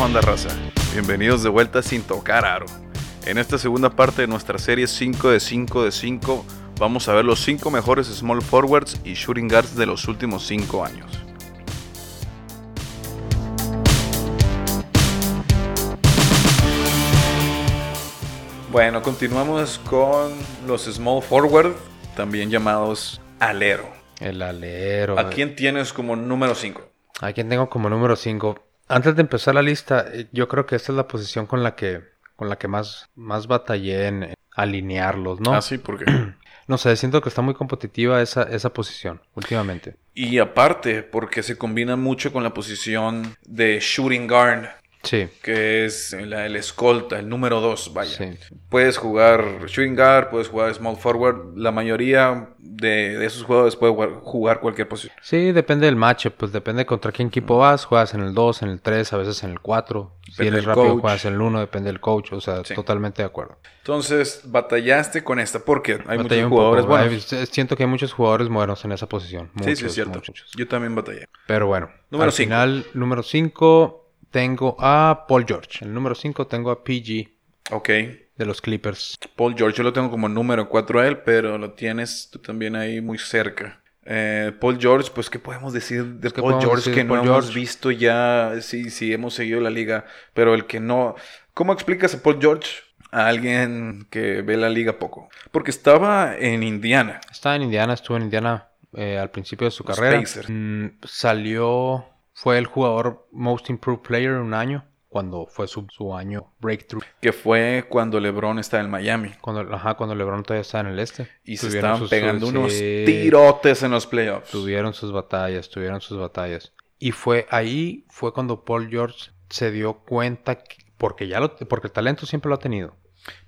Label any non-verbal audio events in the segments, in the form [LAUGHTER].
onda raza? Bienvenidos de vuelta sin tocar aro. En esta segunda parte de nuestra serie 5 de 5 de 5 vamos a ver los 5 mejores small forwards y shooting guards de los últimos 5 años. Bueno, continuamos con los small forward, también llamados alero. El alero. ¿A quién tienes como número 5? ¿A quién tengo como número 5? Antes de empezar la lista, eh, yo creo que esta es la posición con la que, con la que más, más batallé en alinearlos, ¿no? Ah, sí, ¿por qué? [CLEARS THROAT] No sé, siento que está muy competitiva esa, esa posición últimamente. Y aparte, porque se combina mucho con la posición de shooting guard, Sí, que es la- el escolta, el número 2, vaya. sí. Puedes jugar shooting guard, puedes jugar small forward. La mayoría de, de esos jugadores puede jugar, jugar cualquier posición. Sí, depende del matchup, pues depende contra qué equipo vas, juegas en el 2, en el 3, a veces en el 4. Si eres rápido coach. juegas en el 1, depende del coach, o sea, Sí. totalmente de acuerdo. Entonces, batallaste con esta porque hay Batallé muchos jugadores poco, buenos. hay- siento que hay muchos jugadores buenos en esa posición. sí, sí, muchos, es cierto. muchos. Yo también batallé. Pero bueno, Número al cinco. final, número 5 tengo a Paul George. El número 5 tengo a PG Ok. de los Clippers. Paul George, yo lo tengo como número 4 a él, pero lo tienes tú también ahí muy cerca. Eh, Paul George, pues, ¿qué podemos decir de ¿Qué Paul George decir que de no Paul hemos George? visto ya? Sí, sí, hemos seguido la liga, pero el que no. ¿Cómo explicas a Paul George a alguien que ve la liga poco? Porque estaba en Indiana. Estaba en Indiana, estuvo en Indiana eh, al principio de su Los carrera. Mm, salió, fue el jugador Most Improved Player en un año, cuando fue su, su año breakthrough. Que fue cuando LeBron estaba en Miami. Cuando, ajá, cuando LeBron todavía estaba en el este. Y se estaban sus- pegando sí, unos tirotes en los playoffs. Tuvieron sus batallas, tuvieron sus batallas. Y fue ahí, fue cuando Paul George se dio cuenta, que- porque ya lo, porque el talento siempre lo ha tenido.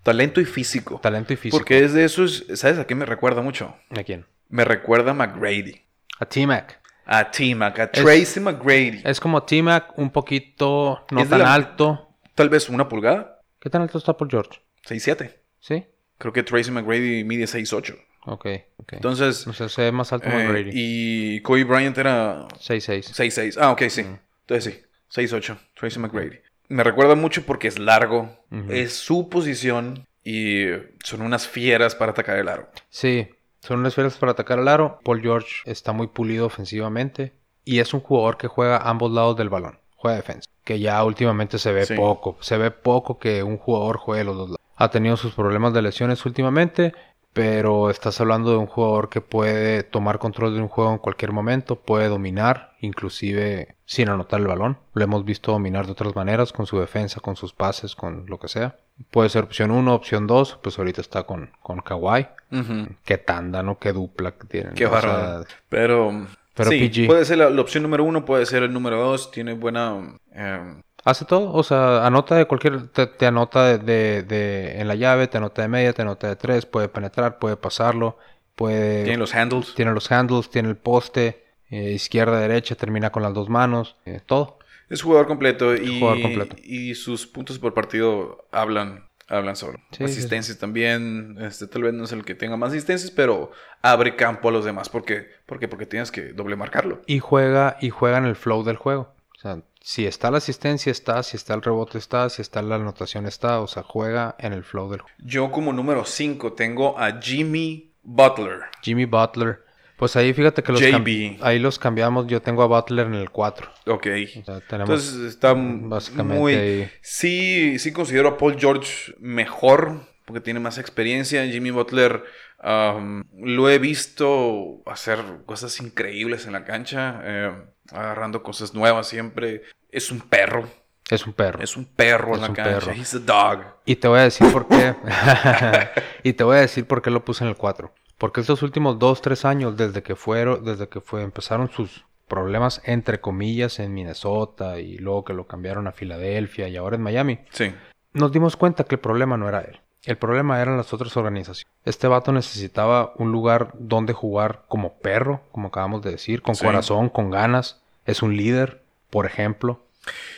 Talento y físico. Talento y físico. Porque es de esos, ¿sabes a qué me recuerda mucho? ¿A quién? Me recuerda a McGrady. A T-Mac. A T-Mac, a Es- Tracy McGrady. Es como T-Mac, un poquito no Es tan la- alto. Tal vez una pulgada. ¿Qué tan alto está Paul George? 6'7". ¿Sí? Creo que Tracy McGrady mide 6'8". Ok, ok. Entonces, o sea, se ve más alto eh, McGrady. y Kobe Bryant era 6'6". 6'6". Ah, ok, sí. Entonces sí, 6'8". Tracy McGrady. Me recuerda mucho porque es largo, Ujú. es su posición y son unas fieras para atacar el aro. Sí, son unas esferas para atacar al aro. Paul George está muy pulido ofensivamente. Y es un jugador que juega a ambos lados del balón. Juega defensa. Que ya últimamente se ve Sí. poco. Se ve poco que un jugador juegue los dos lados. Ha tenido sus problemas de lesiones últimamente. Pero estás hablando de un jugador que puede tomar control de un juego en cualquier momento. Puede dominar, inclusive sin anotar el balón. Lo hemos visto dominar de otras maneras. Con su defensa, con sus pases, con lo que sea. Puede ser opción 1, opción 2. Pues ahorita está con, con Kawhi. Ujú. Qué tanda, ¿no? Qué dupla que tienen. Qué bárbaro. Pero, Pero sí, PG. puede ser la, la opción número uno, puede ser el número dos. Tiene buena... eh, hace todo. O sea, anota de cualquier. Te, te anota de, de- de- en la llave, te anota de media, te anota de tres. Puede penetrar, puede pasarlo. Puede. tiene los handles. tiene los handles, tiene el poste. eh, izquierda, derecha, termina con las dos manos. eh, todo. Es jugador completo y, Jugador completo. y sus puntos por partido hablan, hablan solo. Sí, sí, asistencias también, este, tal vez no es el que tenga más asistencias, pero abre campo a los demás. ¿Por qué? Porque, porque tienes que doble marcarlo. Y juega, y juega en el flow del juego. O sea, si está la asistencia, está. Si está el rebote, está. Si está la anotación, está. O sea, juega en el flow del juego. Yo como número 5 tengo a Jimmy Butler. Jimmy Butler. Pues ahí fíjate que los, JB. ahí los cambiamos. Yo tengo a Butler en el 4. Ok. O sea, Entonces está básicamente muy... ahí. Sí, sí considero a Paul George mejor porque tiene más experiencia. Jimmy Butler um, lo he visto hacer cosas increíbles en la cancha, eh, agarrando cosas nuevas siempre. Es un perro, es un perro. es un perro Es en la un cancha. perro. He's a dog. Y te voy a decir por qué. [LAUGHS] y te voy a decir por qué lo puse en el 4. Porque estos últimos 2, 3 años, desde que fueron, desde que fue, empezaron sus problemas, entre comillas, en Minnesota y luego que lo cambiaron a Filadelfia y ahora en Miami, Sí, nos dimos cuenta que el problema no era él. El problema eran las otras organizaciones. Este vato necesitaba un lugar donde jugar como perro, como acabamos de decir, con Sí. corazón, con ganas. Es un líder, por ejemplo.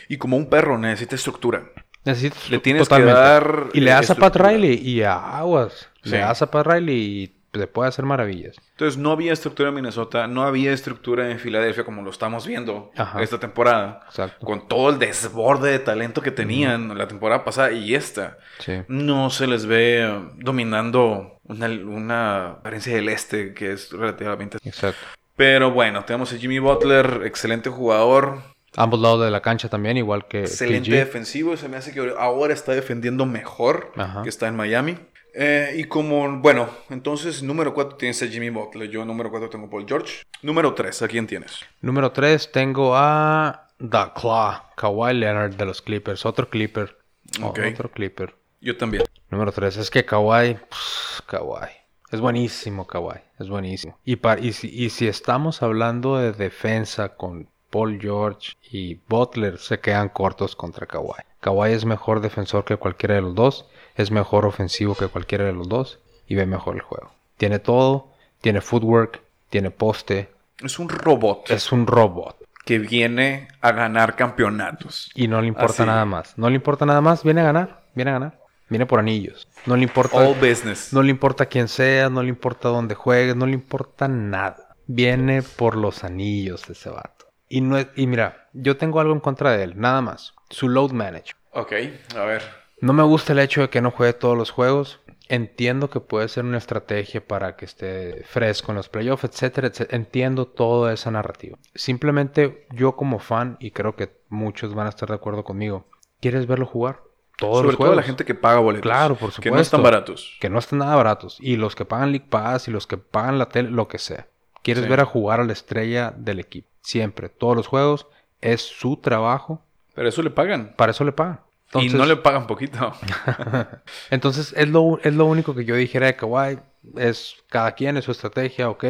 y como un perro necesita estructura. Necesitas Le tienes totalmente. que dar Y le das a Pat. Riley y a Aguas. Sí. Le das a Pat Riley y se puede hacer maravillas. Entonces no había estructura en Minnesota, no había estructura en Filadelfia como lo estamos viendo Ajá. esta temporada. Exacto. Con todo el desborde de talento que tenían la temporada pasada y esta. Sí. No se les ve eh, dominando una, una apariencia del este que es relativamente... Exacto. Pero bueno, tenemos a Jimmy Butler, excelente jugador, Ambos lados de la cancha también, igual que excelente PG. defensivo. Se me hace que ahora está defendiendo mejor Ajá. que está en Miami. Eh, y como, bueno, entonces número 4 tienes a Jimmy Butler. Yo número 4 tengo Paul George. Número 3, ¿a quién tienes? Número 3 tengo a The Claw, Kawhi Leonard de los Clippers, otro Clipper. Otro Clipper. Yo también. Número 3 es que Kawhi, pff, Kawhi. Es buenísimo Kawhi, es buenísimo. Y, pa- y, si, y si estamos hablando de defensa con Paul George y Butler, se quedan cortos contra Kawhi. Kawhi es mejor defensor que cualquiera de los dos, es mejor ofensivo que cualquiera de los dos y ve mejor el juego. Tiene todo, tiene footwork, tiene poste, Es un robot es un robot. que viene a ganar campeonatos. Y no le importa Así. nada más. No le importa nada más. Viene a ganar. Viene a ganar. Viene por anillos. No le importa. All business. No le importa quién sea. No le importa dónde juegues. No le importa nada. Viene por los anillos ese vato. Y, no es- y mira, yo tengo algo en contra de él. Nada más. Su load manager. Ok, a ver. No me gusta el hecho de que no juegue todos los juegos. Entiendo que puede ser una estrategia para que esté fresco en los playoffs, etcétera, etcétera. Entiendo toda esa narrativa. Simplemente yo como fan, y creo que muchos van a estar de acuerdo conmigo, ¿quieres verlo jugar? Todos Sobre los todo la gente que paga boletos. Claro, por Que no están supuesto. baratos. Que no están nada baratos. Y los que pagan League Pass y los que pagan la tele, lo que sea. Quieres Sí. ver a jugar a la estrella del equipo. Siempre. Todos los juegos. Es su trabajo. Pero eso le pagan. Para eso le pagan. Y no le pagan poquito. [LAUGHS] Entonces, es lo, es lo único que yo dijera de Kawhi. Es cada quien, es su estrategia, ok.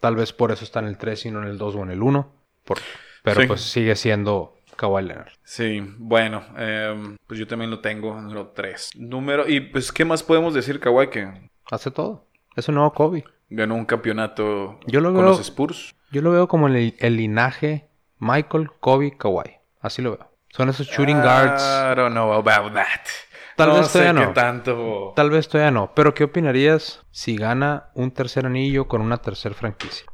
Tal vez por eso está en el 3 y no en el 2 o en el 1. por- pero Sí. pues sigue siendo Kawhi Leonard. Sí, bueno, em, pues yo también lo tengo, número 3. Número, y pues, ¿qué más podemos decir, Kawhi? Que Hace todo. Es un nuevo Kobe. ganó un campeonato Yo lo con veo- los Spurs. Yo lo veo como el, el linaje Michael, Kobe, Kawhi. Así lo veo. Son esos shooting guards. I don't know about that. Tal no vez sé todavía qué no. tanto. Tal vez todavía no. Pero ¿qué opinarías si gana un tercer anillo con una tercer franquicia?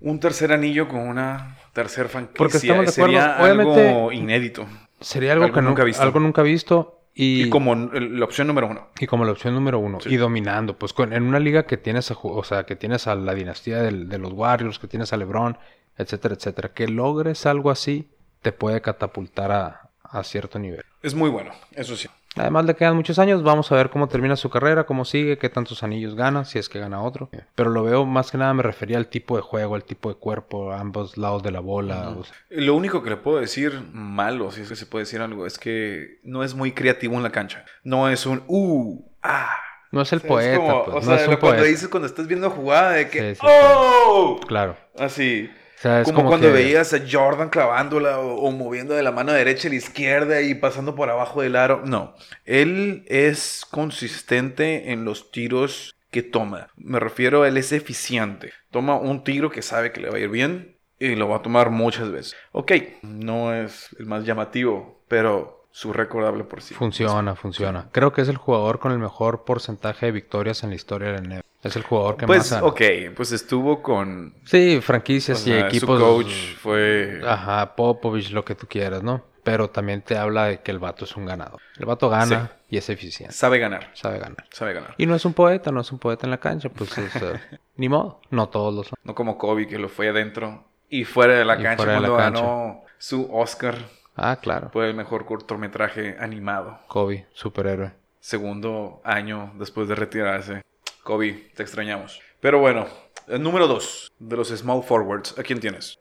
Un tercer anillo con una tercer franquicia. Porque estamos de Sería acuerdo, obviamente- algo inédito. Sería algo, Algo que nunca visto. algo nunca visto. Y, Y como la opción número uno. y como la opción número uno. Sí. Y dominando. Pues con- en una liga que tienes a, o sea, que tienes a la dinastía del- de los Warriors, que tienes a LeBron, etcétera, etcétera. Que logres algo así te puede catapultar a, a cierto nivel. Es muy bueno, eso sí. Además le quedan muchos años, vamos a ver cómo termina su carrera, cómo sigue, qué tantos anillos gana, si es que gana otro. Pero lo veo más que nada me refería al tipo de juego, al tipo de cuerpo, a ambos lados de la bola. o sea, Lo único que le puedo decir malo, si es que se puede decir algo, es que no es muy creativo en la cancha. No es un uh, ah. no es el O sea, poeta, es como- pues, o no sea, es un lo- cuando poeta. dices cuando estás viendo jugada de que Sí, sí, sí. ¡Oh! Claro. Así. Sea, es como, como, cuando que- veías a Jordan clavándola o, o moviendo de la mano derecha a la izquierda y pasando por abajo del aro. No, él es consistente en los tiros que toma. Me refiero a él es eficiente. Toma un tiro que sabe que le va a ir bien y lo va a tomar muchas veces. Ok, no es el más llamativo, pero su récord habla por sí. Funciona, funciona. Creo que es el jugador con el mejor porcentaje de victorias en la historia del NBA. Es el jugador que Pues, más gana. ok, pues estuvo con... Sí, o franquicias y equipos. Su coach fue... Ajá, Popovich, lo que tú quieras, ¿no? Pero también te habla de que el vato es un ganador. El vato gana y es eficiente. Sabe ganar, Sabe ganar. sabe ganar. Y no es un poeta, no es un poeta en la cancha, pues es, [LAUGHS] ni modo, no todos lo son. No como Kobe que lo fue adentro y fuera de la Y cancha la cuando cancha. ganó su Oscar Ah, claro. por el mejor cortometraje animado. Kobe, superhéroe. Segundo año después de retirarse. Kobe, te extrañamos. Pero bueno, el número dos de los small forwards, ¿a quién tienes?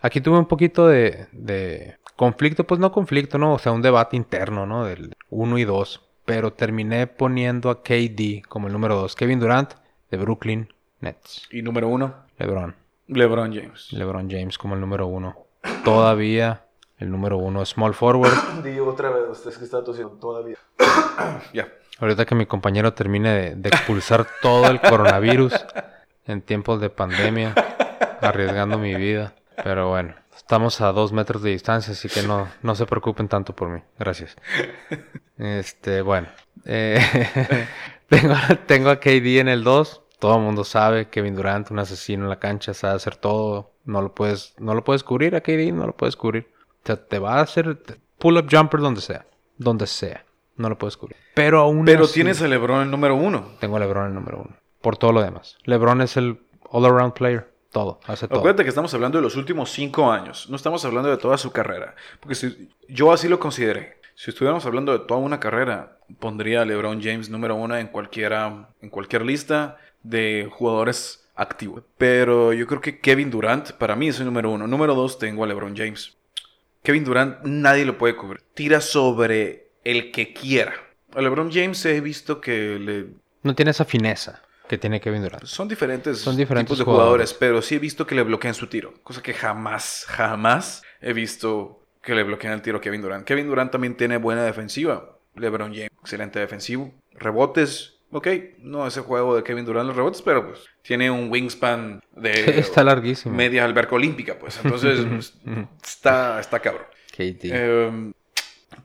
Aquí tuve un poquito de, de conflicto, pues no conflicto, ¿no? O sea, un debate interno, ¿no? Del 1 y 2. Pero terminé poniendo a KD como el número 2. Kevin Durant de Brooklyn Nets. Y número uno, LeBron. LeBron James. LeBron James como el número 1. Todavía el número 1 small forward. [COUGHS] Digo otra vez, es que está tosiendo todavía. [COUGHS] ya. Ahorita que mi compañero termine de, expulsar todo el coronavirus en tiempos de pandemia, arriesgando mi vida. Pero bueno, estamos a dos metros de distancia, así que no, no se preocupen tanto por mí. Gracias. Este, bueno. eh, [LAUGHS] tengo, tengo a KD en el 2. Todo el mundo sabe, Kevin Durant, un asesino en la cancha, sabe hacer todo. No lo puedes, no lo puedes cubrir a KD, no lo puedes cubrir. O sea, te va a hacer pull-up jumper donde sea. Donde sea. No lo puedes cubrir. Pero aún Pero así, tienes a LeBron el número uno. Tengo a LeBron el número uno. Por todo lo demás. LeBron es el all-around player. Todo. Hace todo. Acuérdate que estamos hablando de los últimos cinco años. No estamos hablando de toda su carrera. Porque si, yo así lo consideré. Si estuviéramos hablando de toda una carrera, pondría a LeBron James número uno en, cualquiera, en cualquier lista de jugadores activos. Pero yo creo que Kevin Durant, para mí, es el número uno. Número dos, tengo a LeBron James. Kevin Durant, nadie lo puede cubrir. Tira sobre el que quiera. A LeBron James he visto que le No tiene esa fineza que tiene Kevin Durant. son diferentes, Son diferentes tipos de jugadores. jugadores, pero sí he visto que le bloquean su tiro. Cosa que jamás, jamás he visto que le bloquean el tiro a Kevin Durant. Kevin Durant también tiene buena defensiva. LeBron James, excelente defensivo. Rebotes, ok, no es el juego de Kevin Durant los rebotes, pero pues tiene un wingspan de [LAUGHS] Está larguísimo. media alberca olímpica, pues. Entonces, [LAUGHS] pues, está, está cabrón. KD. Eh,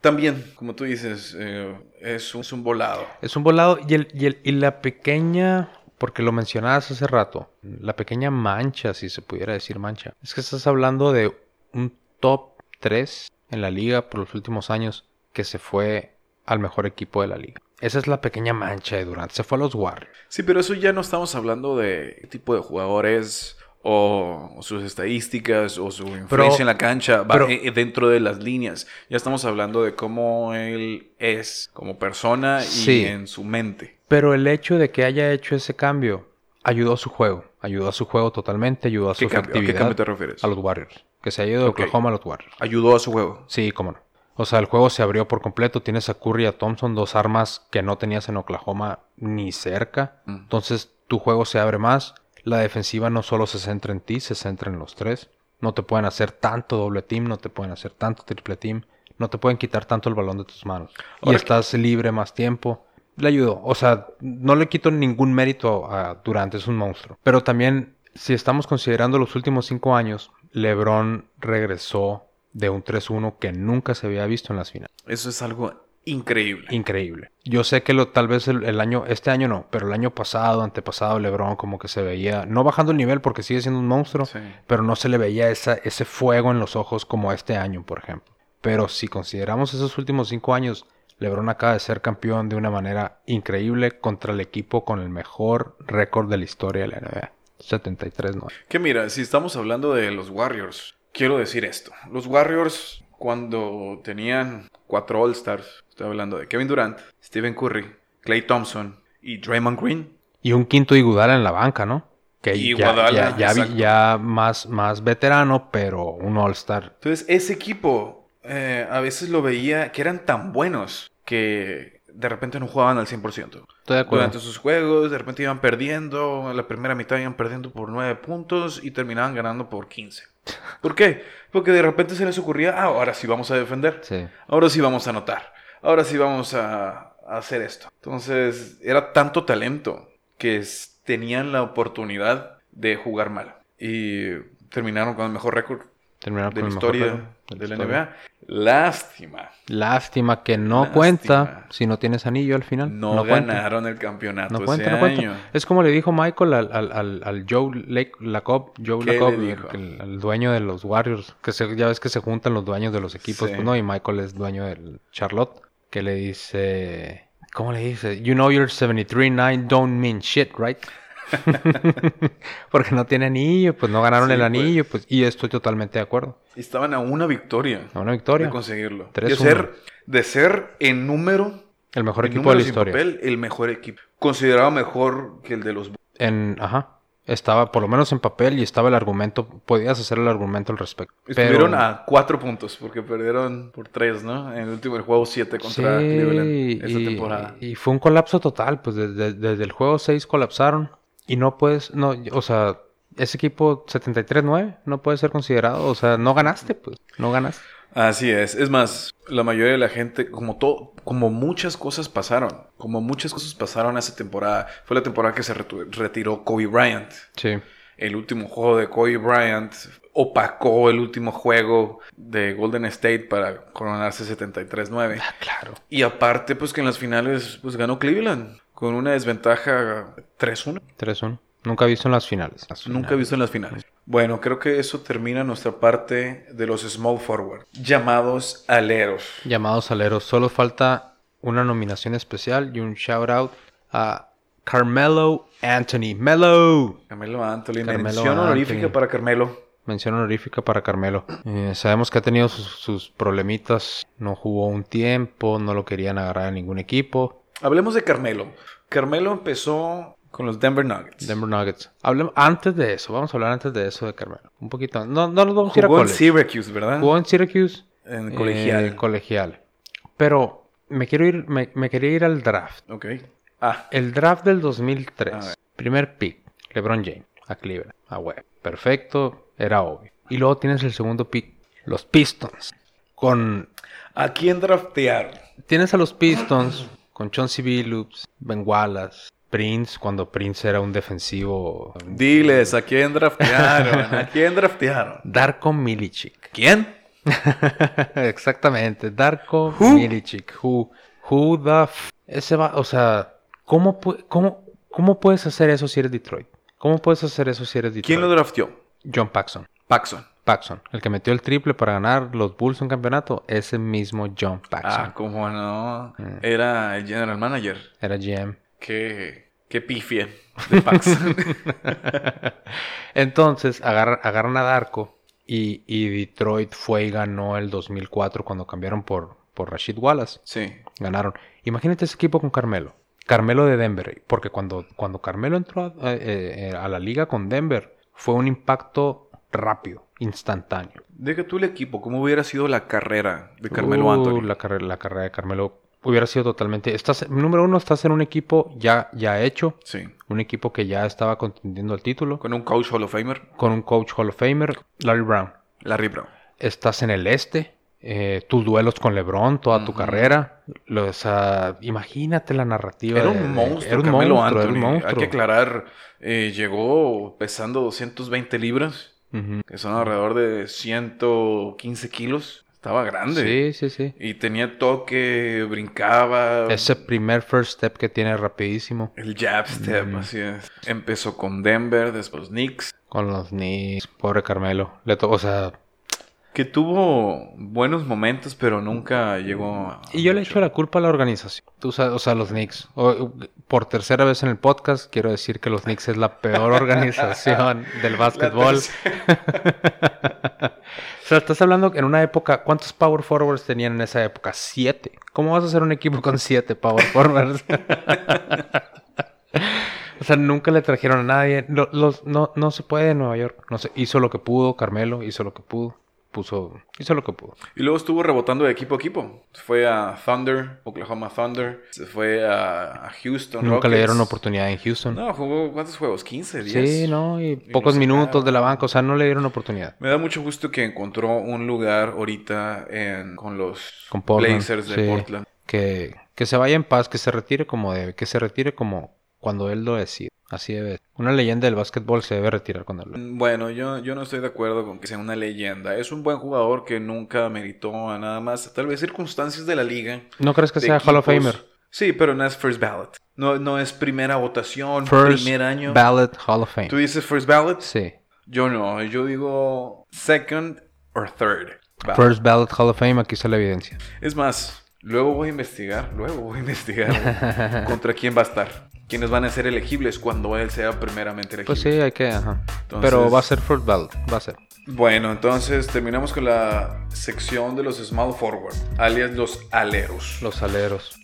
también, como tú dices, eh, es, un, es un volado. Es un volado y, el, y, el- y la pequeña, porque lo mencionabas hace rato, la pequeña mancha, si se pudiera decir mancha, es que estás hablando de un top 3 en la liga por los últimos años que se fue al mejor equipo de la liga. Esa es la pequeña mancha de Durant. Se fue a los Warriors. Sí, pero eso ya no estamos hablando de qué tipo de jugadores o, o sus estadísticas o su influencia Pero- en la cancha va pero- eh, dentro de las líneas. Ya estamos hablando de cómo él es como persona y Sí. en su mente. Pero el hecho de que haya hecho ese cambio ayudó a su juego. Ayudó a su juego totalmente, ayudó a su ¿Qué cambio, ¿A qué efectividad. cambio te refieres? a los Warriors. Que se ha ido de Ok. Oklahoma a los Warriors. Ayudó a su juego. Sí, cómo no. O sea, el juego se abrió por completo. Tienes a Curry y a Thompson, dos armas que no tenías en Oklahoma ni cerca. Mm. Entonces, tu juego se abre más. La defensiva no solo se centra en ti, se centra en los tres. No te pueden hacer tanto doble team, no te pueden hacer tanto triple team. No te pueden quitar tanto el balón de tus manos. y estás libre más tiempo. Le ayudó. O sea, no le quito ningún mérito a Durant, es un monstruo. Pero también, si estamos considerando los últimos cinco años, LeBron regresó de un 3-1 que nunca se había visto en las finales. Eso es algo increíble. Increíble. Yo sé que lo, tal vez el, el año, este año no, pero el año pasado, antepasado, LeBron como que se veía, no bajando el nivel porque sigue siendo un monstruo, Sí. pero no se le veía esa, ese fuego en los ojos como este año, por ejemplo. Pero si consideramos esos últimos cinco años, LeBron acaba de ser campeón de una manera increíble contra el equipo con el mejor récord de la historia de la NBA. 73-9. Que mira, si estamos hablando de los Warriors, quiero decir esto. Los Warriors, cuando tenían cuatro All-Stars, estoy hablando de Kevin Durant, Stephen Curry, Clay Thompson y Draymond Green, Y un quinto Iguodala en la banca, ¿no? Que Y ya, Iguodala, ya, ya, ya más, más veterano, pero un All-Star. Entonces, ese equipo eh, a veces lo veía que eran tan buenos que de repente no jugaban al 100%. Estoy de acuerdo. Durante sus juegos, de repente iban perdiendo, en la primera mitad iban perdiendo por 9 puntos y terminaban ganando por 15. ¿Por qué? Porque de repente se les ocurría, ah, ahora sí vamos a defender, Sí. ahora sí vamos a anotar, ahora sí vamos a, a hacer esto. Entonces, era tanto talento que tenían la oportunidad de jugar mal. Y terminaron con el mejor récord Terminaron de la mejor historia récord de la historia. NBA. Lástima. Lástima que no Lástima. cuenta si no tienes anillo al final. No, ganaron el campeonato No cuenta, ese no cuenta. año. Es como le dijo Michael al, al, al, al Joe Lake, Lacob, Joe ¿Qué Lacob, el, dueño de los Warriors, que se- ya ves que se juntan los dueños de los equipos, Sí. pues no, y Michael es dueño del Charlotte, que le dice, ¿cómo le dice? You know your 73-9 don't mean shit, right? [LAUGHS] [LAUGHS] Porque no tiene anillo, pues no ganaron Sí, el pues. anillo, pues, y estoy totalmente de acuerdo. Estaban a una victoria A una victoria. de conseguirlo. 3-1. De ser, de ser en número, El mejor en equipo de la historia. papel, el mejor equipo. Considerado mejor que el de los... En, ajá. Estaba, por lo menos en papel, y estaba el argumento, podías hacer el argumento al respecto. Estuvieron Pero- a cuatro puntos porque perdieron por tres, ¿no? En el último el juego 7 contra Sí, Cleveland esta y, temporada. y fue un colapso total, pues desde, desde el juego 6 colapsaron y no puedes, no, o sea, ese equipo 73-9 no puede ser considerado, o sea, no ganaste, pues, no ganaste. Así es. Es más, la mayoría de la gente, como todo, como muchas cosas pasaron, como muchas cosas pasaron esa temporada, fue la temporada que se retiró Kobe Bryant. Sí. El último juego de Kobe Bryant opacó el último juego de Golden State para coronarse 73-9. Ah, claro. Y aparte, pues que en las finales, pues ganó Cleveland. con una desventaja 3-1. 3-1. Nunca he visto en las finales. Las Nunca he finales. visto en las finales. Bueno, creo que eso termina nuestra parte de los small forward, llamados aleros. Llamados aleros. Solo falta una nominación especial y un shout out a Carmelo Anthony. Melo. Carmelo Anthony, Carmelo mención honorífica para Carmelo. Mención honorífica para Carmelo. Eh, sabemos que ha tenido sus, sus problemitas. No jugó un tiempo, no lo querían agarrar a ningún equipo. Hablemos de Carmelo. Carmelo empezó con los Denver Nuggets. Denver Nuggets. Hablemos antes de eso. Vamos a hablar antes de eso de Carmelo. Un poquito. No, no nos vamos a ir a Jugó en college. Syracuse, ¿verdad? Jugó en Syracuse. En eh, colegial. colegial. Pero me quiero ir, me, me quería ir al draft. ok. Ah, El draft del A 2003. ver. Primer pick. LeBron James. A Cleveland. A web. Perfecto. Era obvio. Y luego tienes el segundo pick. Los Pistons. Con... ¿a quién draftearon? Tienes a los Pistons con Chauncey Billups, Ben Wallace, Prince, cuando Prince era un defensivo. Diles, ¿a quién draftearon? ¿A [LAUGHS] quién draftearon? Darko Milicic. ¿Quién? [LAUGHS] Exactamente, Darko Who? Milicic. Who, who the f Ese va, o sea, ¿cómo, cómo, ¿cómo puedes hacer eso si eres Detroit? ¿Cómo puedes hacer eso si eres Detroit? ¿Quién lo drafteó? John Paxson. Paxson. Paxson, el que metió el triple para ganar los Bulls un campeonato, ese mismo John Paxson. Ah, cómo no. Mm. Era el general manager. Era GM. Qué, qué pifia de. [LAUGHS] Entonces agarran, agarran a Darko y, y Detroit fue y ganó el 2004 cuando cambiaron por, por Rashid Wallace. sí. Ganaron. Imagínate ese equipo con Carmelo. Carmelo de Denver. Porque cuando, cuando Carmelo entró a, eh, eh, a la liga con Denver, fue un impacto rápido, instantáneo. Deja tú el equipo, ¿cómo hubiera sido la carrera de Carmelo Uh, Anthony? La carrera de Carmelo hubiera sido totalmente... Estás, número uno, estás en un equipo ya, ya hecho. Sí. Un equipo que ya estaba contendiendo el título. Con un coach Hall of Famer, Con un coach Hall of Famer, Larry Brown. Larry Brown. estás en el este, eh, tus duelos con LeBron, toda tu carrera. Lo- o sea, imagínate la narrativa. Era un monstruo, era un Carmelo monstruo, era Anthony. un monstruo. Hay que aclarar, eh, llegó pesando 220 libras, que son alrededor de 115 kilos. Estaba grande. Sí, sí, sí. Y tenía toque, brincaba. Ese primer first step que tiene rapidísimo El jab step, Mm. así es. Empezó con Denver, después Knicks. con los Knicks. Pobre Carmelo. Le to- o sea, Que tuvo buenos momentos, pero nunca llegó a... y yo le echo la culpa a la organización. Tú sabes, o sea, los Knicks. O- por tercera vez en el podcast, quiero decir que los Knicks es la peor [LAUGHS] organización del básquetbol. [LAUGHS] O sea, estás hablando en una época, ¿cuántos power forwards tenían en esa época? Siete. ¿Cómo vas a hacer un equipo con siete power forwards? [LAUGHS] o sea, nunca le trajeron a nadie. Lo- los, no, no se puede en Nueva York. No sé, hizo lo que pudo, Carmelo hizo lo que pudo. Puso, hizo lo que pudo. Y luego estuvo rebotando de equipo a equipo. Se fue a Thunder, Oklahoma Thunder. Se fue a, Houston. Nunca le Rockets. dieron oportunidad en Houston. No, jugó ¿cuántos juegos? ¿15? 10. sí, no, y pocos minutos de la banca. O sea, no le dieron oportunidad. Me da mucho gusto que encontró un lugar ahorita en, con los Con Portland, Blazers de sí. Portland. Que, que se vaya en paz, que se retire como debe, que se retire como cuando él lo decide. Así debe. Una leyenda del básquetbol se debe retirar cuando lo Bueno, yo, yo no estoy de acuerdo con que sea una leyenda. Es un buen jugador que nunca meritó a nada más. Tal vez circunstancias de la liga. ¿No crees que sea Hall of. Famer? Sí, pero no es first ballot. No, no es primera votación, First primer año. Ballot Hall of Fame. ¿Tú dices first ballot? Sí. Yo no, yo digo second or third. ballot. First Ballot Hall of Fame, aquí está la evidencia. Es más, luego voy a investigar, luego voy a investigar [LAUGHS] contra quién va a estar. Quiénes van a ser elegibles cuando él sea primeramente elegible. Pues sí, hay que, ajá. Entonces- Pero va a ser First Ballot, va a ser. Bueno, entonces terminamos con la sección de los small forward, alias los aleros. Los aleros.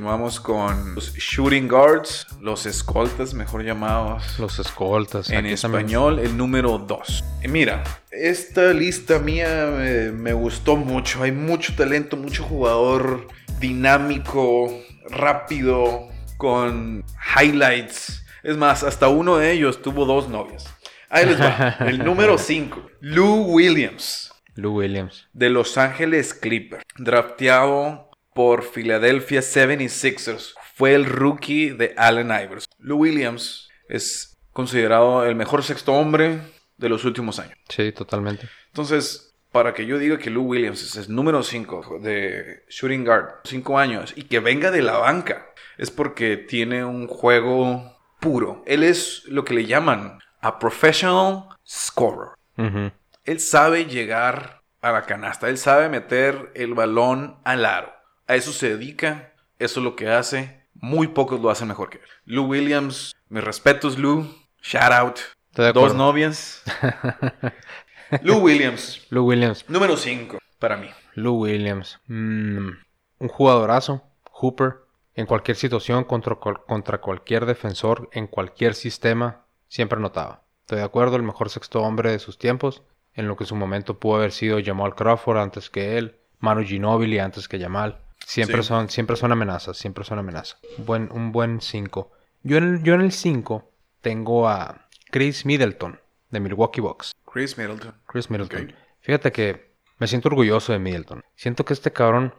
Continuamos con los shooting guards, los escoltas, mejor llamados Los escoltas. en aquí también. español, el número 2. Mira, esta lista mía me, me gustó mucho. Hay mucho talento, mucho jugador dinámico, rápido, con highlights. Es más, hasta uno de ellos tuvo dos novias. Ahí les va. [LAUGHS] El número 5, Lou Williams Lou Williams. de Los Ángeles Clippers, drafteado por Philadelphia 76ers. Fue el rookie de Allen Iverson. Lou Williams es considerado el mejor sexto hombre de los últimos años. Sí, totalmente. Entonces, para que yo diga que Lou Williams es el número 5 de shooting guard, 5 años, y que venga de la banca, es porque tiene un juego puro. Él es lo que le llaman a professional scorer. Ujú. Él sabe llegar a la canasta, él sabe meter el balón al aro. A eso se dedica, eso es lo que hace. Muy pocos lo hacen mejor que él. Lou Williams, mis respetos, Lou. Shout out. Dos novias. [LAUGHS] Lou Williams, Lou Williams. número 5 para mí. Lou Williams. Mm, un jugadorazo. Hooper. En cualquier situación, contra, contra cualquier defensor, en cualquier sistema, siempre anotaba. Estoy de acuerdo, el mejor sexto hombre de sus tiempos. En lo que en su momento pudo haber sido Jamal Crawford antes que él. Manu Ginobili antes que Jamal. Siempre, Sí. son, siempre son amenazas, siempre son amenazas. Buen, un buen 5. Yo en el- yo en el 5 tengo a Chris Middleton de Milwaukee Bucks. Chris Middleton. Chris Middleton. Fíjate que me siento orgulloso de Middleton. Siento que este cabrón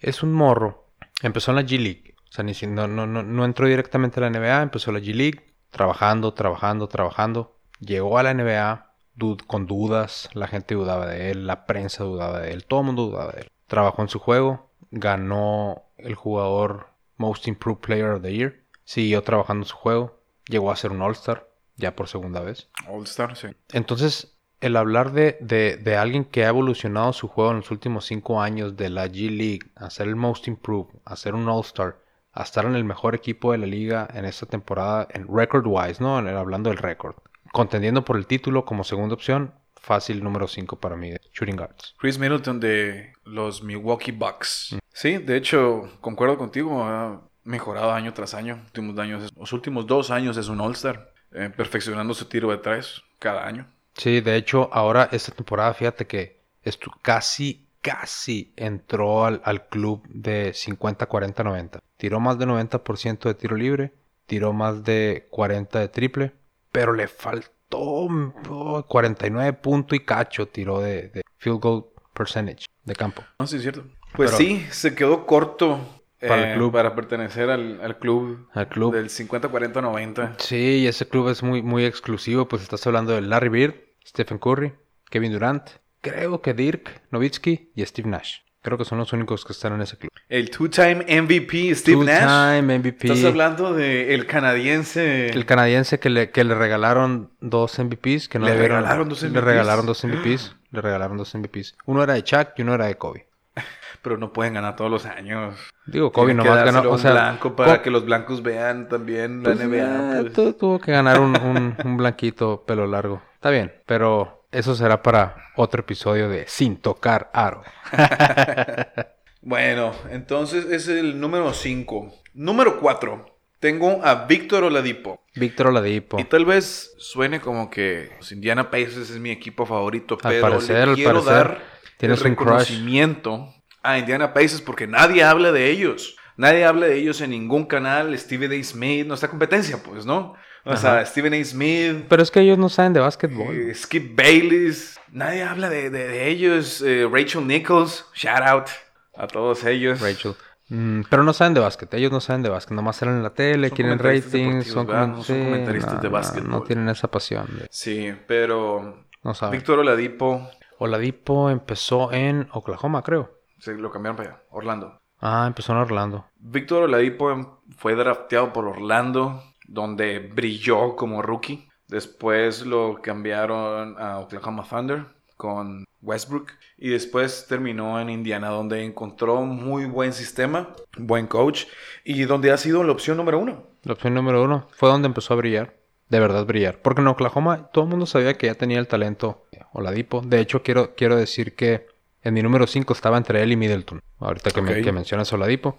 es un morro. Empezó en la G League. O sea, ni si- no, no, no, no entró directamente a la NBA, empezó la G League, trabajando, trabajando, trabajando. Llegó a la NBA du- con dudas, la gente dudaba de él, la prensa dudaba de él, todo el mundo dudaba de él. Trabajó en su juego, ganó el jugador Most Improved Player of the Year, siguió trabajando en su juego, llegó a ser un All-Star, ya por segunda vez. All Star, sí. Entonces, el hablar de, de- de alguien que ha evolucionado su juego en los últimos cinco años de la G League, a ser el Most Improved, a ser un All-Star, a estar en el mejor equipo de la liga en esta temporada, en record-wise, ¿no? En el- hablando del récord. Contendiendo por el título como segunda opción, fácil número 5 para mí, de Shooting Guards. Chris Middleton de los Milwaukee Bucks. Sí, de hecho, concuerdo contigo. Ha mejorado año tras año. Últimos años, los últimos dos años es un All-Star. eh, perfeccionando su tiro de tres cada año. Sí, de hecho, ahora esta temporada, fíjate que estu- casi, casi entró al, al club de 50-40-90. Tiró más de 90% de tiro libre, tiró más de 40 de triple, pero le faltó oh, 49 punto y cacho tiró de, de field goal percentage de campo. No, sí, es cierto. Pues Pero- sí, se quedó corto Para el eh, club. para pertenecer al, al club, Al club. del 50-40-90. Sí, y ese club es muy, muy exclusivo, pues estás hablando de Larry Bird, Stephen Curry, Kevin Durant, creo que Dirk Nowitzki y Steve Nash. Creo que son los únicos que están en ese club. El two-time MVP Steve Nash. Two-time MVP. Estás hablando del canadiense. El canadiense que le, que le regalaron dos MVPs. Que no ¿Le regalaron dos Le MVPs? regalaron dos MVPs. le regalaron dos MVPs. Uno era de Chuck y uno era de Kobe. [LAUGHS] Pero no pueden ganar todos los años. Digo, Kobe Tienen nomás ganó. O un sea, blanco para que los blancos vean también la pues, NBA. eh, pues. tu- tuvo que ganar un, un- un blanquito pelo largo. Está bien, pero eso será para otro episodio de Sin Tocar Aro. [LAUGHS] Bueno, entonces es el número 5. Número 4. Tengo a Víctor Oladipo. Víctor Oladipo. Y tal vez suene como que los Indiana Pacers es mi equipo favorito, Al pero parecer, le quiero parecer, dar tienes el un reconocimiento a Indiana Pacers porque nadie habla de ellos. Nadie habla de ellos en ningún canal. Stephen A. Smith, nuestra competencia, pues, ¿no? O sea. Stephen A. Smith, Pero es que ellos no saben de básquetbol. eh, Skip Bayless, nadie habla de, de- de ellos. Eh, Rachel Nichols, shout out a todos ellos. Rachel. Mm, pero no saben de básquet, ellos no saben de básquet, nomás salen en la tele, Son quieren ratings, son, No son sí, comentaristas no, de no, básquetbol. No tienen esa pasión. de- Sí, pero no saben. Víctor Oladipo, Oladipo empezó en Oklahoma, creo. se lo cambiaron para allá, Orlando. Ah, empezó en Orlando. Víctor Oladipo fue drafteado por Orlando, donde brilló como rookie. Después lo cambiaron a Oklahoma Thunder con Westbrook. Y después terminó en Indiana, donde encontró muy buen sistema, buen coach, y donde ha sido la opción número uno. La opción número uno fue donde empezó a brillar. De verdad brillar. Porque en Oklahoma todo el mundo sabía que ya tenía el talento Oladipo. De hecho, quiero, quiero decir que en mi número 5 estaba entre él y Middleton. Ahorita que, me- Ok. que mencionas Oladipo.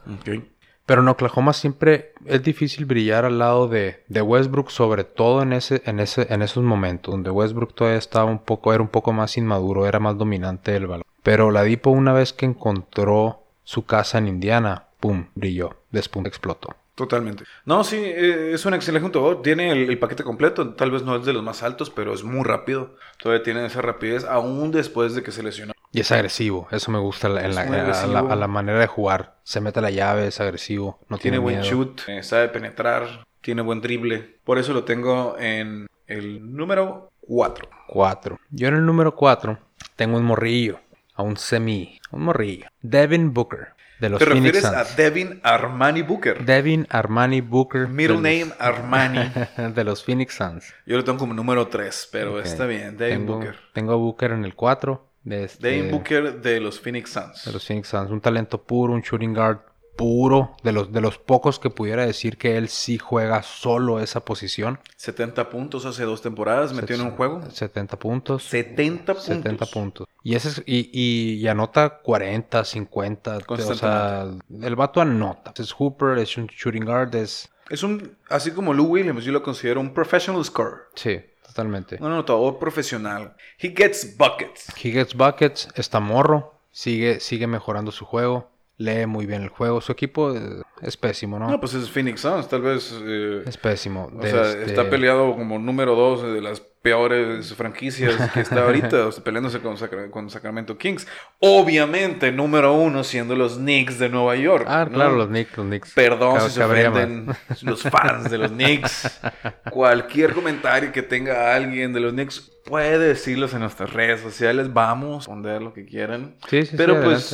Pero en Oklahoma siempre es difícil brillar al lado de, de Westbrook, sobre todo en ese, en ese, en esos momentos, donde Westbrook todavía estaba un poco, era un poco más inmaduro, era más dominante del balón. Pero Oladipo, una vez que encontró su casa en Indiana, pum, brilló, despuntó, explotó. Totalmente. No, sí, eh, es un excelente jugador. Tiene el, el paquete completo. Tal vez no es de los más altos, pero es muy rápido. Todavía tiene esa rapidez, aún después de que se lesionó. Y es agresivo, eso me gusta en la, a, la, agresivo. a la manera de jugar. Se mete la llave, es agresivo, no Tiene tiene, buen miedo. shoot, eh, sabe penetrar, tiene buen drible. Por eso lo tengo en el número 4. 4. Yo en el número 4 tengo un morrillo, a un semi, un morrillo. Devin Booker, de los ¿Te Phoenix refieres a Suns. Devin Armani Booker? Devin Armani Booker. Middle de name Armani. los, [LAUGHS] de los Phoenix Suns. Yo lo tengo como número 3, pero Ok. está bien. Devin tengo, Booker. Tengo a Booker en el 4. De, este- Devin Booker de los Phoenix Suns. de los Phoenix Suns. Un talento puro, un shooting guard puro. De los, de los pocos que pudiera decir que él sí juega solo esa posición. 70 puntos hace dos temporadas metió en un juego. 70 puntos. 70 puntos. 70 puntos. Y, ese es- y, y- y anota 40, 50. O sea, el vato anota. Es Hooper, es un shooting guard, es... Es un, así como Lou Williams, yo lo considero un professional scorer. Sí, totalmente. Un anotador profesional. He gets buckets. He gets buckets, está morro, sigue, sigue mejorando su juego, lee muy bien el juego. Su equipo eh, es pésimo, ¿no? No, pues es Phoenix Suns, tal vez. eh, es pésimo. o sea, este- está peleado como número dos de las peores franquicias que está ahorita, [LAUGHS] o sea, peleándose con, Sacra- con Sacramento Kings. Obviamente, número uno siendo los Knicks de Nueva York. Ah, ¿no? claro, los Knicks, los Knicks. Perdón si se ofenden más. los fans de los Knicks. [LAUGHS] Cualquier comentario que tenga alguien de los Knicks puede decirlos en nuestras redes sociales. Vamos a responder lo que quieran. Sí, sí, sí, Pero adelante.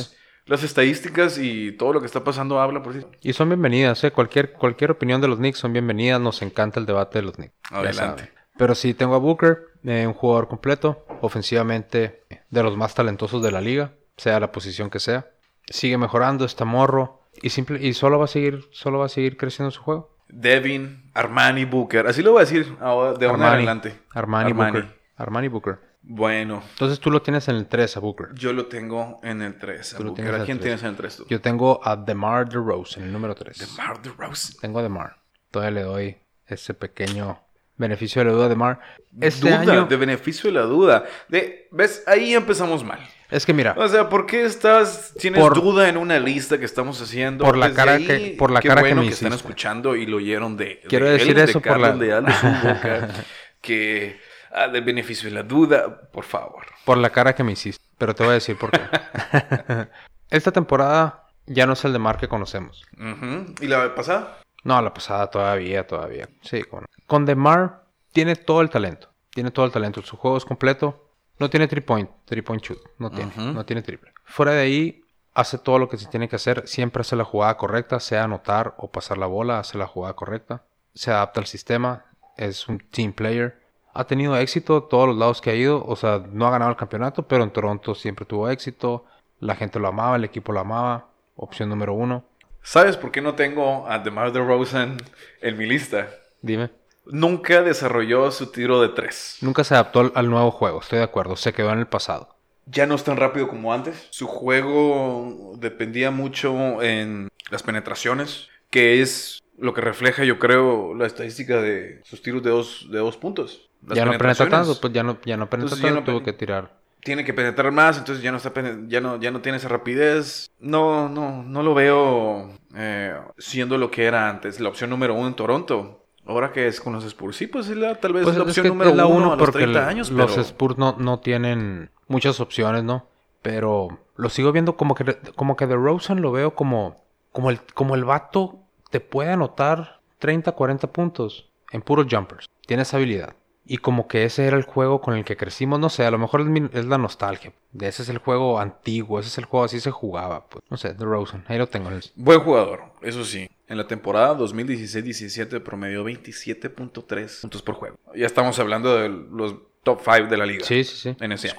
Las estadísticas y todo lo que está pasando habla por sí. Y son bienvenidas, ¿eh? Cualquier, cualquier opinión de los Knicks son bienvenidas. Nos encanta el debate de los Knicks. Adelante. Pero sí, tengo a Booker, eh, un jugador completo, ofensivamente de los más talentosos de la liga, sea la posición que sea. Sigue mejorando, está morro y simple y solo va a seguir, solo va a seguir creciendo su juego. Devin, Armani, Booker. Así lo voy a decir ahora, de ahora en Armani. adelante. Armani, Booker. Armani Booker. Bueno, Entonces tú lo tienes en el 3 a Booker. yo lo tengo en el 3. Tú lo Booker. ¿A quién tienes en el 3 tú? Yo tengo a DeMar DeRozan en el número 3. DeMar DeRozan. Tengo a DeMar. Todavía le doy ese pequeño beneficio de la duda a DeMar. Este duda, año... de beneficio de la duda. De, ¿Ves? Ahí empezamos mal. Es que mira, O sea, ¿por qué estás, tienes Por- duda en una lista que estamos haciendo? Por la Desde cara ahí, que- por la qué cara que bueno me que están hiciste. escuchando y lo oyeron de, Quiero de decir él, eso de por la- Carlos de boca, [LAUGHS] que ah, del beneficio de la duda, por favor. por la cara que me hiciste. Pero te voy a decir por qué. [LAUGHS] Esta temporada ya no es el DeMar que conocemos. Ujú. ¿Y la pasada? No, la pasada todavía, todavía. Sí, con, con DeMar tiene todo el talento. Tiene todo el talento. Su juego es completo. No tiene three point, three point shoot. No tiene, Ujú. no tiene triple. Fuera de ahí, hace todo lo que se tiene que hacer. Siempre hace la jugada correcta, sea anotar o pasar la bola, hace la jugada correcta. Se adapta al sistema. Es un team player. Ha tenido éxito todos los lados que ha ido. O sea, no ha ganado el campeonato, pero en Toronto siempre tuvo éxito. La gente lo amaba, el equipo lo amaba. Opción número uno. ¿Sabes por qué no tengo a DeMar DeRozan en mi lista? Dime. Nunca desarrolló su tiro de tres. Nunca se adaptó al, nuevo juego, estoy de acuerdo. Se quedó en el pasado. Ya no es tan rápido como antes. Su juego dependía mucho en las penetraciones, que es lo que refleja, yo creo, la estadística de sus tiros de dos, de dos puntos. Las ya no penetra tanto, pues ya no, ya no penetra Entonces tanto, no tuvo que tirar. Tiene que penetrar más, entonces ya no está ya no, ya no tiene esa rapidez. No, no, no lo veo eh, siendo lo que era antes. La opción número uno en Toronto. Ahora que es con los Spurs, sí, pues es la, tal vez Pues es la es opción número la uno uno a los porque 30 el- años, los pero... Spurs no, no tienen muchas opciones, ¿no? Pero lo sigo viendo como que como que de Rosen lo veo como como el como el vato te puede anotar 30, 40 puntos en puros jumpers. Tiene esa habilidad. Y como que ese era el juego con el que crecimos, no sé, a lo mejor es, la nostalgia. Ese es el juego antiguo, ese es el juego así se jugaba, pues. No sé, de Rosen, ahí lo tengo. Buen jugador, eso sí. En la temporada 2016-17 promedió 27.3 puntos por juego. Ya estamos hablando de los top 5 de la liga. Sí, sí, sí. En ese.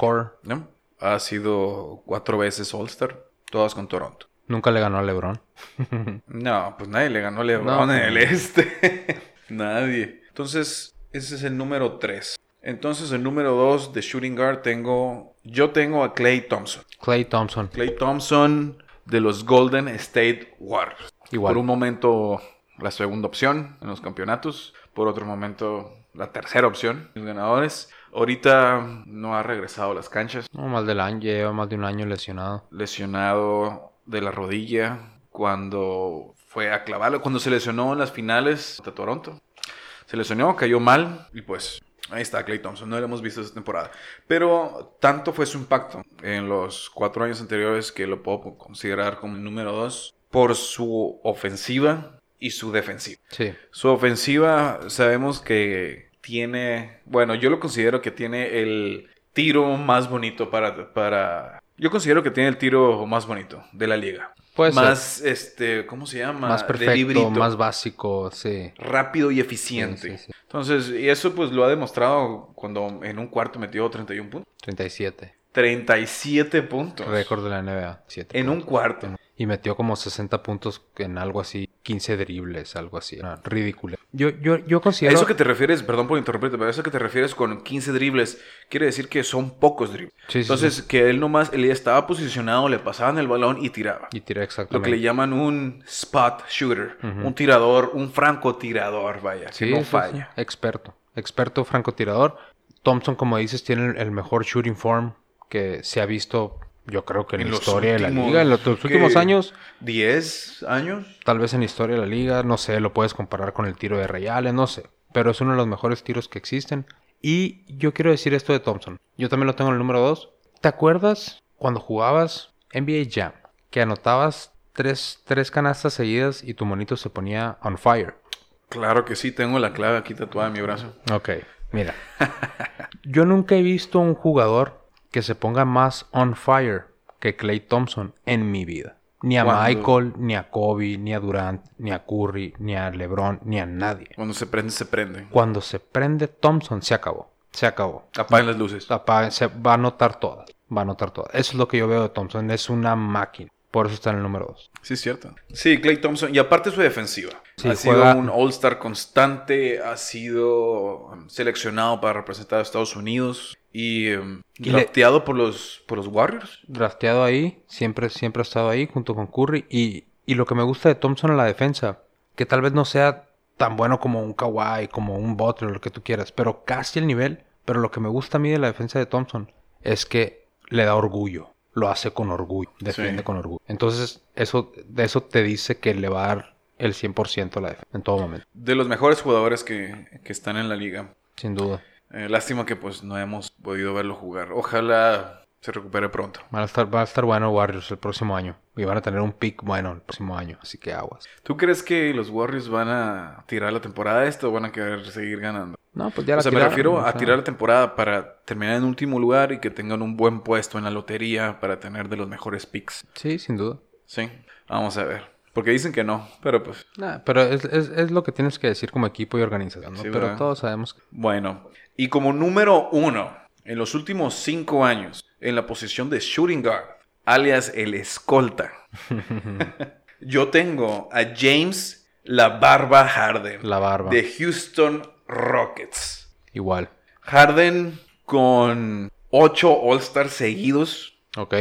¿no? Ha sido cuatro veces All-Star, todas con Toronto. Nunca le ganó a LeBron. [LAUGHS] No, pues nadie le ganó a LeBron No. en el este. [LAUGHS] nadie. Entonces, ese es el número 3. Entonces, el número 2 de Shooting Guard tengo... Yo tengo a Clay Thompson. Clay Thompson. Clay Thompson de los Golden State Warriors. Igual. Por un momento la segunda opción en los campeonatos. Por otro momento la tercera opción. Los ganadores. Ahorita no ha regresado a las canchas. No, más del año, lleva más de un año lesionado. Lesionado de la rodilla cuando fue a clavarlo. Cuando se lesionó en las finales de Toronto. Se lesionó, cayó mal y pues ahí está Clay Thompson. No lo hemos visto esta temporada. Pero tanto fue su impacto en los cuatro años anteriores que lo puedo considerar como el número dos por su ofensiva y su defensiva. Sí. Su ofensiva sabemos que tiene, bueno, yo lo considero que tiene el tiro más bonito para, para, yo considero que tiene el tiro más bonito de la liga. Puede ser. más, este, ¿cómo se llama? Más perfecto, más básico, sí. rápido y eficiente. Sí, sí, sí. Entonces, y eso pues lo ha demostrado cuando en un cuarto metió 31 puntos. 37. 37 puntos. Récord de la NBA. siete En un cuarto. Y metió como 60 puntos en algo así, 15 dribles, algo así. Ridículo. Yo, yo, yo A considero... eso que te refieres, perdón por interrumpirte, pero a eso que te refieres con 15 dribles, quiere decir que son pocos dribles. Sí, sí, Entonces, que él nomás, él estaba posicionado, le pasaban el balón y tiraba. Y tiré Lo exactamente. que le llaman un spot shooter, un tirador, un francotirador, vaya, Sí, que no falla. Experto. Experto francotirador. Thompson, como dices, tiene el mejor shooting form que se ha visto, yo creo que en, En la historia de la liga. En los, últimos años, 10 años. tal vez en la historia de la liga, no sé, lo puedes comparar con el tiro de Ray Allen, no sé. Pero es uno de los mejores tiros que existen. Y yo quiero decir esto de Thompson. Yo también lo tengo en el número 2. ¿Te acuerdas cuando jugabas NBA Jam? Que anotabas tres, tres canastas seguidas y tu monito se ponía on fire. Claro que sí, tengo la clave aquí tatuada en mi brazo. Ok, mira. [LAUGHS] Yo nunca he visto un jugador que se ponga más on fire que Clay Thompson en mi vida. Ni a. Michael, ni a Kobe, ni a Durant, ni a Curry, ni a LeBron, ni a nadie. Cuando se prende, se prende. Cuando se prende Thompson, se acabó. Se acabó. Apaguen las luces. Apaga- se va a notar todas. Va a notar todas. Eso es lo que yo veo de Thompson. Es una máquina. Por eso está en el número 2. Sí, es cierto. Sí, Clay Thompson. Y aparte su defensiva. Sí, ha juega- sido un All-Star constante. Ha sido um, seleccionado para representar a Estados Unidos. Y, um, Y le- drafteado por, los, por los Warriors. drafteado ahí, siempre, siempre ha estado ahí junto con Curry. Y, y lo que me gusta de Thompson en la defensa, que tal vez no sea tan bueno como un Kawhi, como un Butler, lo que tú quieras, pero casi el nivel. Pero lo que me gusta a mí de la defensa de Thompson es que le da orgullo. Lo hace con orgullo, defiende Sí. con orgullo. Entonces, eso, de eso te dice que le va a dar el 100% a la defensa en todo momento, De los mejores jugadores que, que están en la liga. sin duda. Eh, lástima que pues no hemos podido verlo jugar. Ojalá se recupere pronto. Va a estar, va a estar bueno Warriors el próximo año. Y van a tener un pick bueno el próximo año. Así que aguas. ¿Tú crees que los Warriors van a tirar la temporada esta o van a querer seguir ganando? No, pues ya O la sea, me refiero o a tirar la temporada para terminar en último lugar y que tengan un buen puesto en la lotería para tener de los mejores picks. Sí, sin duda. Sí, vamos a ver. Porque dicen que no, pero pues Nah, pero es, es- es lo que tienes que decir como equipo y organización, ¿no? Sí, pero ¿verdad? todos sabemos que... bueno. Y como número uno, en los últimos cinco años, en la posición de shooting guard, alias el escolta, [LAUGHS] yo tengo a James La Barba Harden La barba. de Houston Rockets. Igual. Harden con ocho All-Stars seguidos Ok.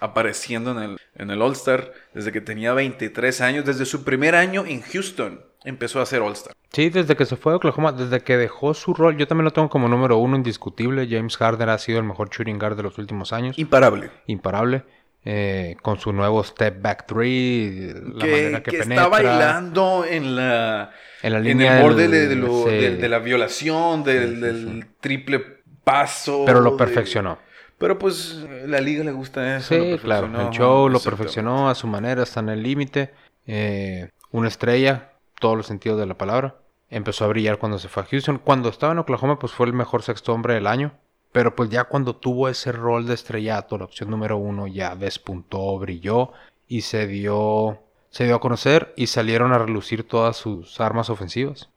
apareciendo en el, en el All-Star desde que tenía 23 años. Desde su primer año en Houston empezó a ser All-Star. Sí, desde que se fue a Oklahoma, desde que dejó su rol, yo también lo tengo como número uno indiscutible. James Harden ha sido el mejor shooting guard de los últimos años. Imparable. Imparable. Eh, con su nuevo step back three, la que manera que, que penetra. está bailando en la En la en línea el borde del- de, de lo- sí. de- de la violación, del, Sí, sí, del triple paso. Pero lo de- perfeccionó. Pero pues la liga le gusta eso. Sí, claro. El show lo perfeccionó a su manera, está en el límite. Eh, una estrella, todos los sentidos de la palabra. Empezó a brillar cuando se fue a Houston. Cuando estaba en Oklahoma, pues fue el mejor sexto hombre del año. Pero pues ya cuando tuvo ese rol de estrellato, la opción número uno, ya despuntó, brilló y se dio, se dio a conocer y salieron a relucir todas sus armas ofensivas.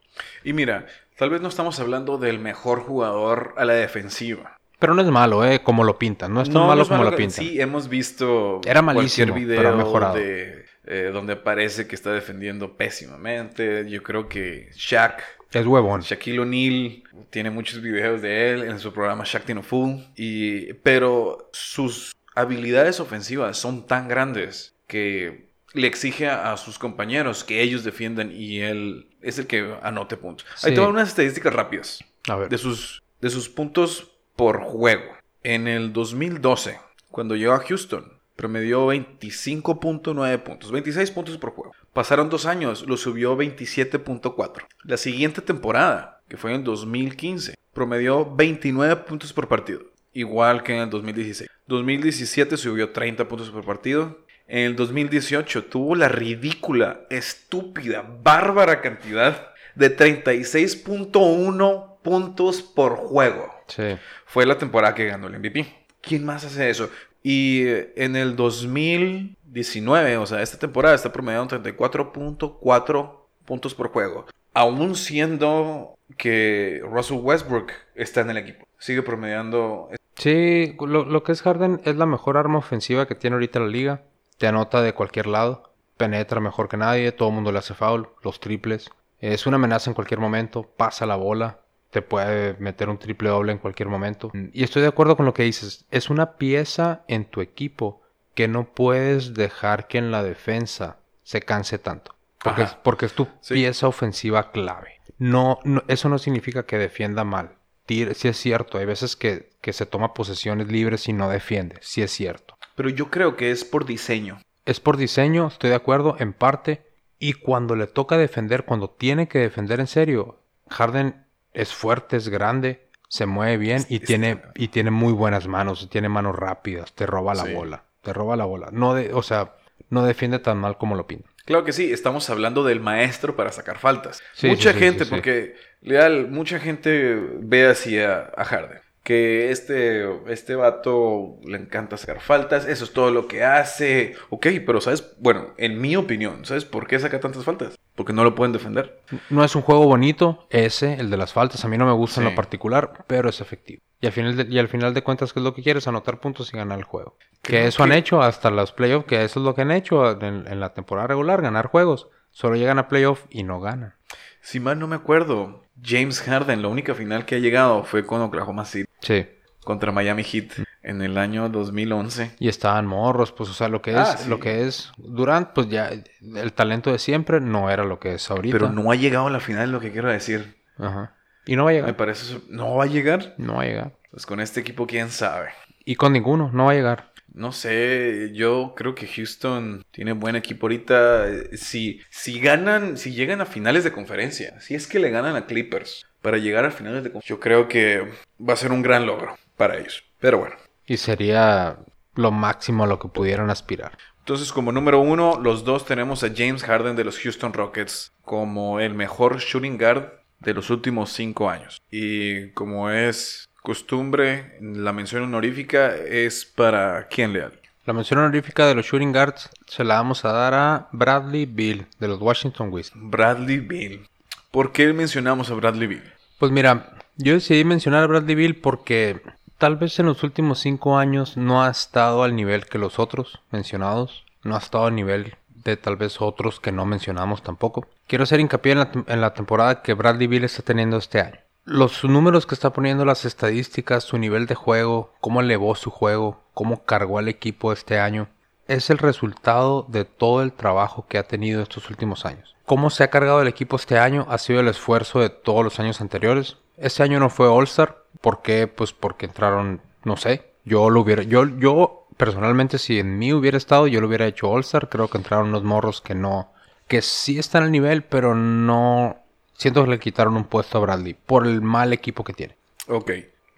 Y mira, tal vez no estamos hablando del mejor jugador a la defensiva. Pero no es malo, ¿eh? Como lo pintan. No es tan malo es como malo lo pintan. Sí, hemos visto Era malísimo, pero ha mejorado. de, eh, donde parece que está defendiendo pésimamente. Yo creo que Shaq, Es huevón. Shaquille O'Neal, tiene muchos videos de él en su programa Shaq Tin a Fool. Y, pero sus habilidades ofensivas son tan grandes que le exige a, a sus compañeros que ellos defiendan y él es el que anote puntos. Sí. te van unas estadísticas rápidas A ver. de sus, de sus puntos por juego. En el 2012, cuando llegó a Houston, promedió 25.9 puntos, 26 puntos por juego. Pasaron dos años, lo subió 27.4. La siguiente temporada, que fue en el 2015, promedió 29 puntos por partido, igual que en el 2016. 2017 subió 30 puntos por partido. En el 2018 tuvo la ridícula, estúpida, bárbara cantidad de 36.1 puntos por juego. Sí. Fue la temporada que ganó el MVP. ¿Quién más hace eso? Y en el 2019, o sea, esta temporada está promediando 34.4 puntos por juego. Aún siendo que Russell Westbrook está en el equipo. Sigue promediando. Sí, lo que es Harden es la mejor arma ofensiva que tiene ahorita la liga. Te anota de cualquier lado. Penetra mejor que nadie. Todo el mundo le hace foul. Los triples. Es una amenaza en cualquier momento. Pasa la bola. Te puede meter un triple doble en cualquier momento. Y estoy de acuerdo con lo que dices. Es una pieza en tu equipo que no puedes dejar que en la defensa se canse tanto. Porque, Ajá. porque es tu Sí. pieza ofensiva clave. No, no- eso no significa que defienda mal. Tire- sí es cierto, hay veces que, que se toma posesiones libres y no defiende. Sí es cierto. Pero yo creo que es por diseño. Es por diseño, estoy de acuerdo, en parte. Y cuando le toca defender, cuando tiene que defender en serio, Harden es fuerte, es grande, se mueve bien y Es- tiene, y tiene muy buenas manos, tiene manos rápidas, te roba la Sí. bola, te roba la bola. No de, o sea, no defiende tan mal como lo pinta. Claro que sí, estamos hablando del maestro para sacar faltas. Sí, mucha sí, gente, porque leal, mucha gente ve así a, a Harden. Que este, este vato le encanta sacar faltas, eso es todo lo que hace. Ok, pero ¿sabes? Bueno, en mi opinión, ¿sabes por qué saca tantas faltas? Porque no lo pueden defender. No es un juego bonito, ese, el de las faltas. A mí no me gusta en lo particular, pero es efectivo. Y al, final de, y al final de cuentas, ¿qué es lo que quieres? Anotar puntos y ganar el juego. Que eso han hecho hasta los playoffs, que eso es lo que han hecho en, en la temporada regular, ganar juegos. Solo llegan a playoff y no ganan. Si mal no me acuerdo, James Harden, la única final que ha llegado fue con Oklahoma City Sí. contra Miami Heat en el año 2011. Y estaban morros, pues, o sea, lo que es, Ah, sí. lo que es Durant, pues ya el talento de siempre no era lo que es ahorita. Pero no ha llegado a la final, lo que quiero decir. Ajá. Y no va a Me llegar. parece... su- ¿No va a llegar? No va a llegar. Pues con este equipo, quién sabe. Y con ninguno, no va a llegar. No sé, yo creo que Houston tiene buen equipo ahorita. Si, si ganan, si llegan a finales de conferencia, si es que le ganan a Clippers para llegar a finales de yo creo que va a ser un gran logro para ellos. Pero bueno. Y sería lo máximo a lo que pudieran aspirar. Entonces, como número uno, los dos tenemos a James Harden de los Houston Rockets como el mejor shooting guard de los últimos cinco años. Y como es costumbre, la mención honorífica es para quién leal. La mención honorífica de los shooting guards se la vamos a dar a Bradley Bill de los Washington Wizards. Bradley Beal. ¿Por qué mencionamos a Bradley Beal? Pues mira, yo decidí mencionar a Bradley Bill porque tal vez en los últimos cinco años no ha estado al nivel que los otros mencionados. No ha estado al nivel de tal vez otros que no mencionamos tampoco. Quiero hacer hincapié en la, tem- en la temporada que Bradley Bill está teniendo este año. Los números que está poniendo, las estadísticas, su nivel de juego, cómo elevó su juego, cómo cargó al equipo este año, es el resultado de todo el trabajo que ha tenido estos últimos años. ¿Cómo se ha cargado el equipo este año? Ha sido el esfuerzo de todos los años anteriores. Este año no fue All-Star. ¿Por qué? Pues porque entraron, no sé. Yo lo hubiera, yo, yo personalmente, si en mí hubiera estado, yo lo hubiera hecho All-Star. Creo que entraron unos morros que no, que sí están al nivel, pero no. Siento que le quitaron un puesto a Bradley por el mal equipo que tiene. Ok.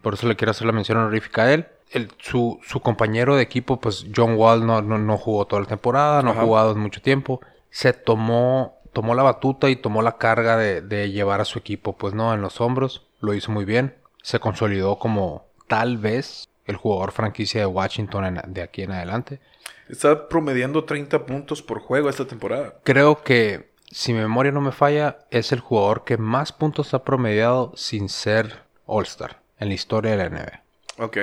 Por eso le quiero hacer la mención honorífica a él. El- su, su compañero de equipo, pues John Wall no, no, no jugó toda la temporada, no Ajá. ha jugado en mucho tiempo. Se tomó, tomó la batuta y tomó la carga de, de llevar a su equipo, pues no, en los hombros. Lo hizo muy bien. Se consolidó como tal vez el jugador franquicia de Washington en- de aquí en adelante. Está promediando 30 puntos por juego esta temporada. Creo que, si mi memoria no me falla, es el jugador que más puntos ha promediado sin ser All-Star en la historia de la NBA. Ok.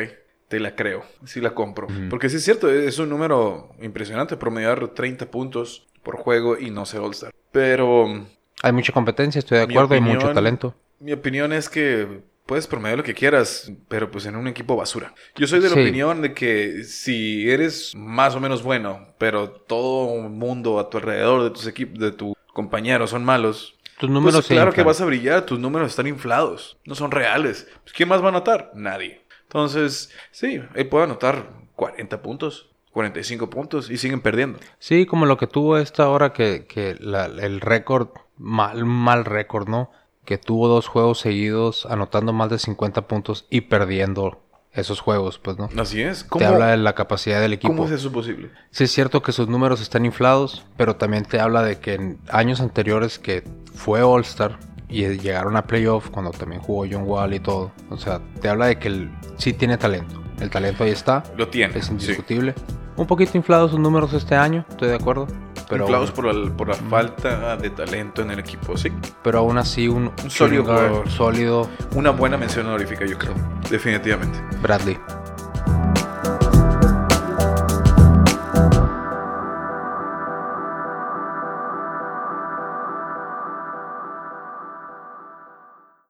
Te la creo. Sí la compro. Porque sí es cierto, es un número impresionante promediar 30 puntos por juego y no ser All-Star. Pero Hay mucha competencia, estoy de acuerdo, hay mucho opinión- talento. mi opinión es que puedes promediar lo que quieras, pero pues en un equipo basura. Yo soy de la Sí. opinión de que si eres más o menos bueno, pero todo el mundo a tu alrededor de tus equipos, de tus compañeros son malos, Tus números pues claro que vas a brillar, tus números están inflados, no son reales. Pues, ¿Quién más va a anotar? Nadie. Entonces, sí, él puede anotar 40 puntos, 45 puntos y siguen perdiendo. Sí, como lo que tuvo esta hora que, que la- el récord, mal, mal récord, ¿no? Que tuvo dos juegos seguidos anotando más de 50 puntos y perdiendo esos juegos, pues, ¿no? Así es. Te ¿Cómo, habla de la capacidad del equipo. ¿cómo es eso posible? Sí es cierto que sus números están inflados, pero también te habla de que en años anteriores que fue All-Star, y llegaron a playoff cuando también jugó John Wall y todo. O sea, te habla de que él sí tiene talento. El talento ahí está. Lo tiene. Es indiscutible. Un poquito inflados sus números este año, estoy de acuerdo. Pero inflados por, la, por la falta de talento en el equipo, sí. Pero aún así un, un sólido sólido. Una buena mención honorífica, yo creo. Definitivamente. Bradley.